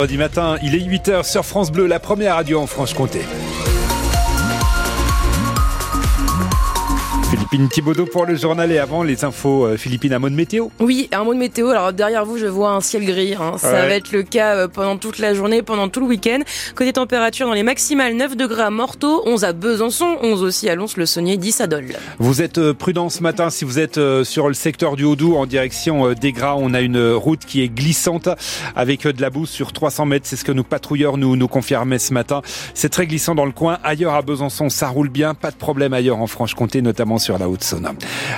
Vendredi matin, il est 8h sur France Bleu, la première radio en Franche-Comté. Philippine Thibaudot pour le journal et avant les infos euh, Philippine, un mot de météo Oui, un mot de météo. Alors derrière vous, je vois un ciel gris. Hein. Ça Ouais. va être le cas euh, pendant toute la journée, pendant tout le week-end. Côté température, dans les maximales 9 degrés à Morteau, 11 à Besançon, 11 aussi à Lons-le-Saunier, 10 à Dole. Vous êtes euh, prudent ce matin si vous êtes sur le secteur du Haut-Doubs en direction des Gras. On a une route qui est glissante avec de la boue sur 300 mètres. C'est ce que nos patrouilleurs nous, nous confirmaient ce matin. C'est très glissant dans le coin. Ailleurs à Besançon, ça roule bien. Pas de problème ailleurs en Franche-Comté, notamment sur la Haute-Saône.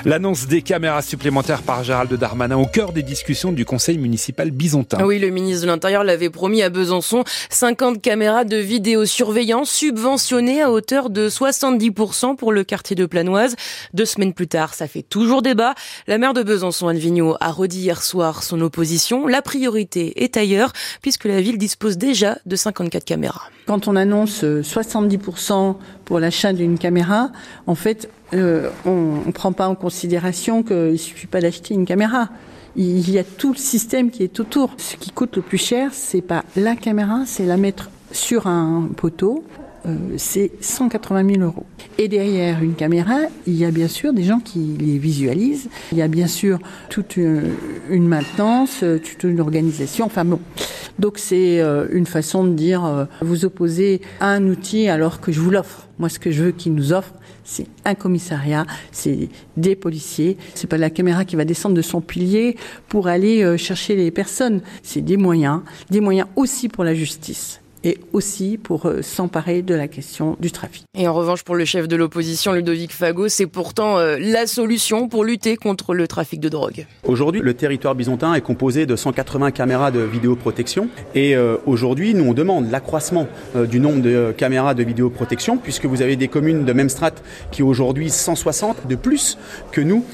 L'annonce des caméras supplémentaires par Gérald Darmanin au cœur des discussions du conseil municipal bisontin. Oui, le ministre de l'Intérieur l'avait promis à Besançon. 50 caméras de vidéosurveillance subventionnées à hauteur de 70% pour le quartier de Planoise. Deux semaines plus tard, ça fait toujours débat. La maire de Besançon, Anne Vigneault, a redit hier soir son opposition. La priorité est ailleurs, puisque la ville dispose déjà de 54 caméras. Quand on annonce euh, 70% pour l'achat d'une caméra, en fait, euh, on ne prend pas en considération qu'il ne suffit pas d'acheter une caméra. Il y a tout le système qui est autour. Ce qui coûte le plus cher, c'est pas la caméra, c'est la mettre sur un poteau. Euh, c'est 180 000 euros. Et derrière une caméra, il y a bien sûr des gens qui les visualisent. Il y a bien sûr toute une, une maintenance, euh, toute une organisation. Enfin bon. Donc c'est euh, une façon de dire euh, vous opposez à un outil alors que je vous l'offre. Moi, ce que je veux qu'ils nous offrent, c'est un commissariat, c'est des policiers. C'est pas la caméra qui va descendre de son pilier pour aller euh, chercher les personnes. C'est des moyens, des moyens aussi pour la justice et aussi pour euh, s'emparer de la question du trafic. Et en revanche, pour le chef de l'opposition, Ludovic Fago, c'est pourtant euh, la solution pour lutter contre le trafic de drogue. Aujourd'hui, le territoire bisontin est composé de 180 caméras de vidéoprotection. Et euh, aujourd'hui, nous, on demande l'accroissement euh, du nombre de caméras de vidéoprotection, puisque vous avez des communes de même strate qui aujourd'hui 160 de plus que nous,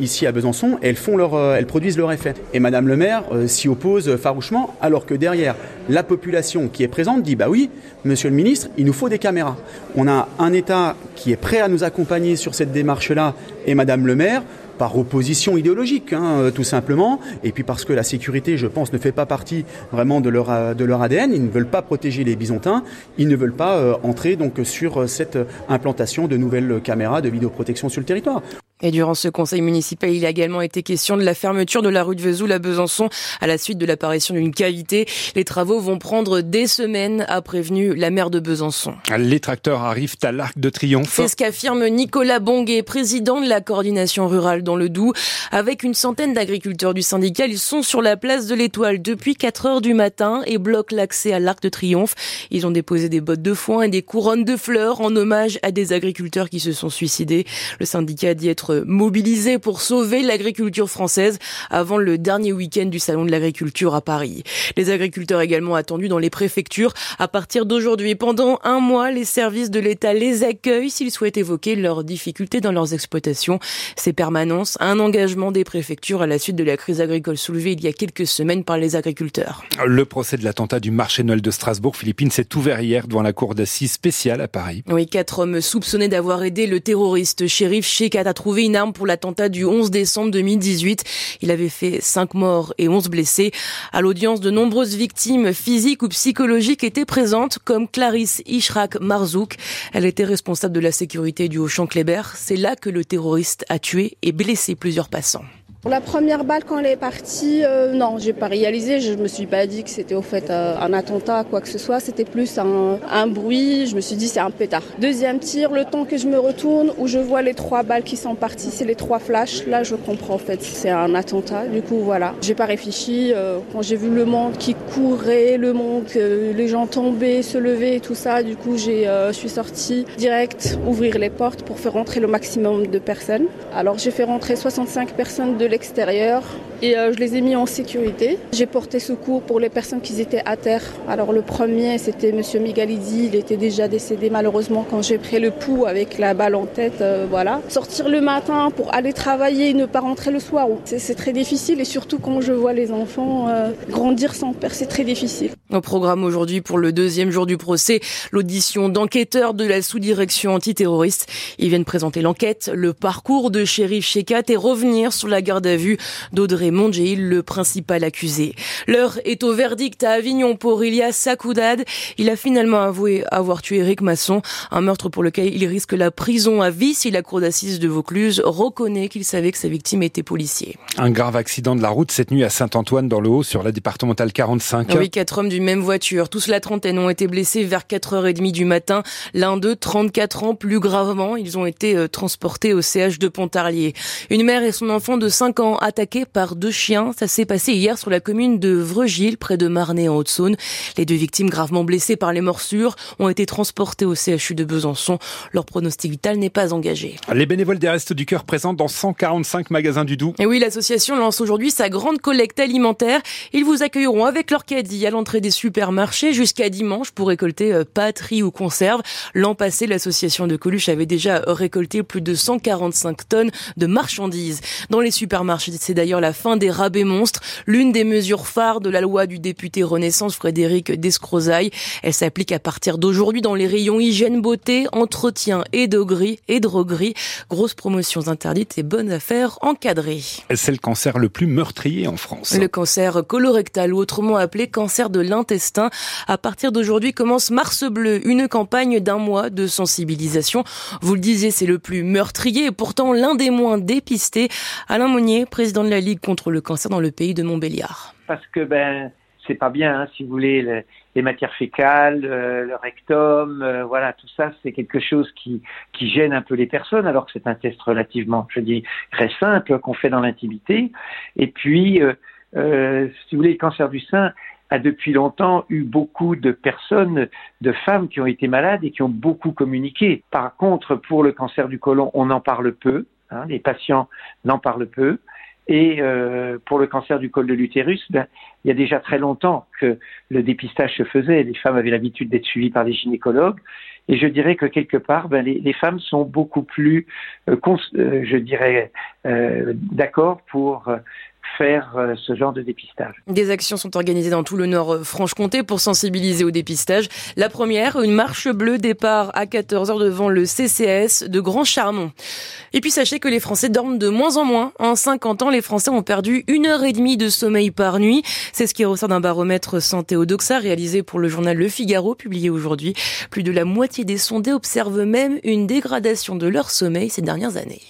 ici à Besançon. Elles, font leur, elles produisent leur effet. Et Madame le maire s'y oppose farouchement, alors que derrière, la population qui est présente dit, bah oui, Monsieur le ministre, il nous faut des caméras. On a un État qui est prêt à nous accompagner sur cette démarche-là, et Madame le maire, par opposition idéologique, hein, euh, tout simplement, et puis parce que la sécurité, je pense, ne fait pas partie vraiment de leur, euh, de leur ADN. Ils ne veulent pas protéger les bisontins, ils ne veulent pas euh, entrer donc sur cette implantation de nouvelles caméras de vidéoprotection sur le territoire. Et durant ce conseil municipal, il a également été question de la fermeture de la rue de Vesoul à Besançon à la suite de l'apparition d'une cavité. Les travaux vont prendre des semaines, a prévenu la maire de Besançon. Les tracteurs arrivent à l'Arc de Triomphe. C'est ce qu'affirme Nicolas Bonguet, président de la coordination rurale dans le Doubs. Avec une centaine d'agriculteurs du syndicat, ils sont sur la place de l'Étoile depuis 4 heures du matin et bloquent l'accès à l'Arc de Triomphe. Ils ont déposé des bottes de foin et des couronnes de fleurs en hommage à des agriculteurs qui se sont suicidés. Le syndicat dit être mobilisé pour sauver l'agriculture française avant le dernier week-end du Salon de l'agriculture à Paris. Les agriculteurs également attendus dans les préfectures à partir d'aujourd'hui. Pendant un mois, les services de l'État les accueillent s'ils souhaitent évoquer leurs difficultés dans leurs exploitations. Ces permanences, un engagement des préfectures à la suite de la crise agricole soulevée il y a quelques semaines par les agriculteurs. Le procès de l'attentat du marché Noël de Strasbourg, Philippines, s'est ouvert hier devant la cour d'assises spéciale à Paris. Oui, quatre hommes soupçonnés d'avoir aidé le terroriste shérif Sheikhat a une arme pour l'attentat du 11 décembre 2018. Il avait fait cinq morts et 11 blessés. À l'audience, de nombreuses victimes physiques ou psychologiques étaient présentes, comme Clarisse Ishrak Marzouk. Elle était responsable de la sécurité du Auchan Kléber. C'est là que le terroriste a tué et blessé plusieurs passants. La première balle, quand elle est partie, euh, non, j'ai pas réalisé. Je me suis pas dit que c'était au fait euh, un attentat, quoi que ce soit. C'était plus un, un bruit. Je me suis dit c'est un pétard. Deuxième tir, le temps que je me retourne, où je vois les trois balles qui sont parties, c'est les trois flashs. Là, je comprends en fait, c'est un attentat. Du coup, voilà. J'ai pas réfléchi. euh, quand j'ai vu le monde qui courait, le monde, les gens tombaient, se levaient et tout ça, du coup, j'ai, euh, je suis sortie direct ouvrir les portes pour faire rentrer le maximum de personnes. Alors, j'ai fait rentrer 65 personnes de et euh, je les ai mis en sécurité. J'ai porté secours pour les personnes qui étaient à terre. Alors le premier, c'était Monsieur Migalidi, il était déjà décédé malheureusement quand j'ai pris le pouls avec la balle en tête. euh, voilà. Sortir le matin pour aller travailler, ne pas rentrer le soir, c'est c'est très difficile et surtout quand je vois les enfants euh, grandir sans père, c'est très difficile. Au programme aujourd'hui pour le deuxième jour du procès, l'audition d'enquêteurs de la sous-direction antiterroriste. Ils viennent présenter l'enquête, le parcours de shérif Shekat et revenir sur la garde à vue d'Audrey Mondjeil, le principal accusé. L'heure est au verdict à Avignon pour Ilias Sakoudad. Il a finalement avoué avoir tué Eric Masson, un meurtre pour lequel il risque la prison à vie si la cour d'assises de Vaucluse reconnaît qu'il savait que sa victime était policier. Un grave accident de la route cette nuit à Saint-Antoine dans le Haut sur la départementale 45. Oui, quatre hommes d'une même voiture. Tous la trentaine ont été blessés vers 4h30 du matin. L'un d'eux, 34 ans, plus gravement. Ils ont été euh, transportés au CH de Pontarlier. Une mère et son enfant de 5 ans attaqués par deux chiens. Ça s'est passé hier sur la commune de Vregil, près de Marnay en Haute-Saône. Les deux victimes gravement blessées par les morsures ont été transportées au CHU de Besançon. Leur pronostic vital n'est pas engagé. Les bénévoles des Restos du Cœur présents dans 145 magasins du Doubs. Et oui, l'association lance aujourd'hui sa grande collecte alimentaire. Ils vous accueilleront avec leur caddie à l'entrée des supermarchés jusqu'à dimanche pour récolter euh, pâtes, riz ou conserves. L'an passé, l'association de Coluche avait déjà récolté plus de 145 tonnes de marchandises. Dans les supermarchés, c'est d'ailleurs la fin des rabais monstres, l'une des mesures phares de la loi du député Renaissance Frédéric Descrozaille. Elle s'applique à partir d'aujourd'hui dans les rayons hygiène, beauté, entretien et droguerie. Et droguerie. Grosses promotions interdites et bonnes affaires encadrées. C'est le cancer le plus meurtrier en France. Le cancer colorectal ou autrement appelé cancer de l'intestin. À partir d'aujourd'hui commence Mars Bleu, une campagne d'un mois de sensibilisation. Vous le disiez, c'est le plus meurtrier et pourtant l'un des moins dépistés. Alain Monnier, président de la Ligue contre le cancer dans le pays de Montbéliard. Parce que ben c'est pas bien, hein, si vous voulez, les, matières fécales, euh, le rectum, euh, voilà, tout ça, c'est quelque chose qui, qui gêne un peu les personnes, alors que c'est un test relativement, je dis, très simple qu'on fait dans l'intimité. Et puis, euh, si vous voulez, le cancer du sein a depuis longtemps eu beaucoup de personnes, de femmes qui ont été malades et qui ont beaucoup communiqué. Par contre, pour le cancer du côlon, on en parle peu. Hein, les patients n'en parlent peu. Et euh, pour le cancer du col de l'utérus, ben, il y a déjà très longtemps que le dépistage se faisait. Les femmes avaient l'habitude d'être suivies par des gynécologues. Et je dirais que quelque part, ben, les, les, femmes sont beaucoup plus, euh, euh, je dirais, euh, d'accord pour faire euh, ce genre de dépistage. Des actions sont organisées dans tout le nord euh, Franche-Comté pour sensibiliser au dépistage. La première, une marche bleue départ à 14h devant le CCS de Grand Charmont. Et puis sachez que les Français dorment de moins en moins. En 50 ans, les Français ont perdu une heure et demie de sommeil par nuit. C'est ce qui ressort d'un baromètre santé au réalisé pour le journal Le Figaro publié aujourd'hui. Plus de la moitié des sondés observent même une dégradation de leur sommeil ces dernières années.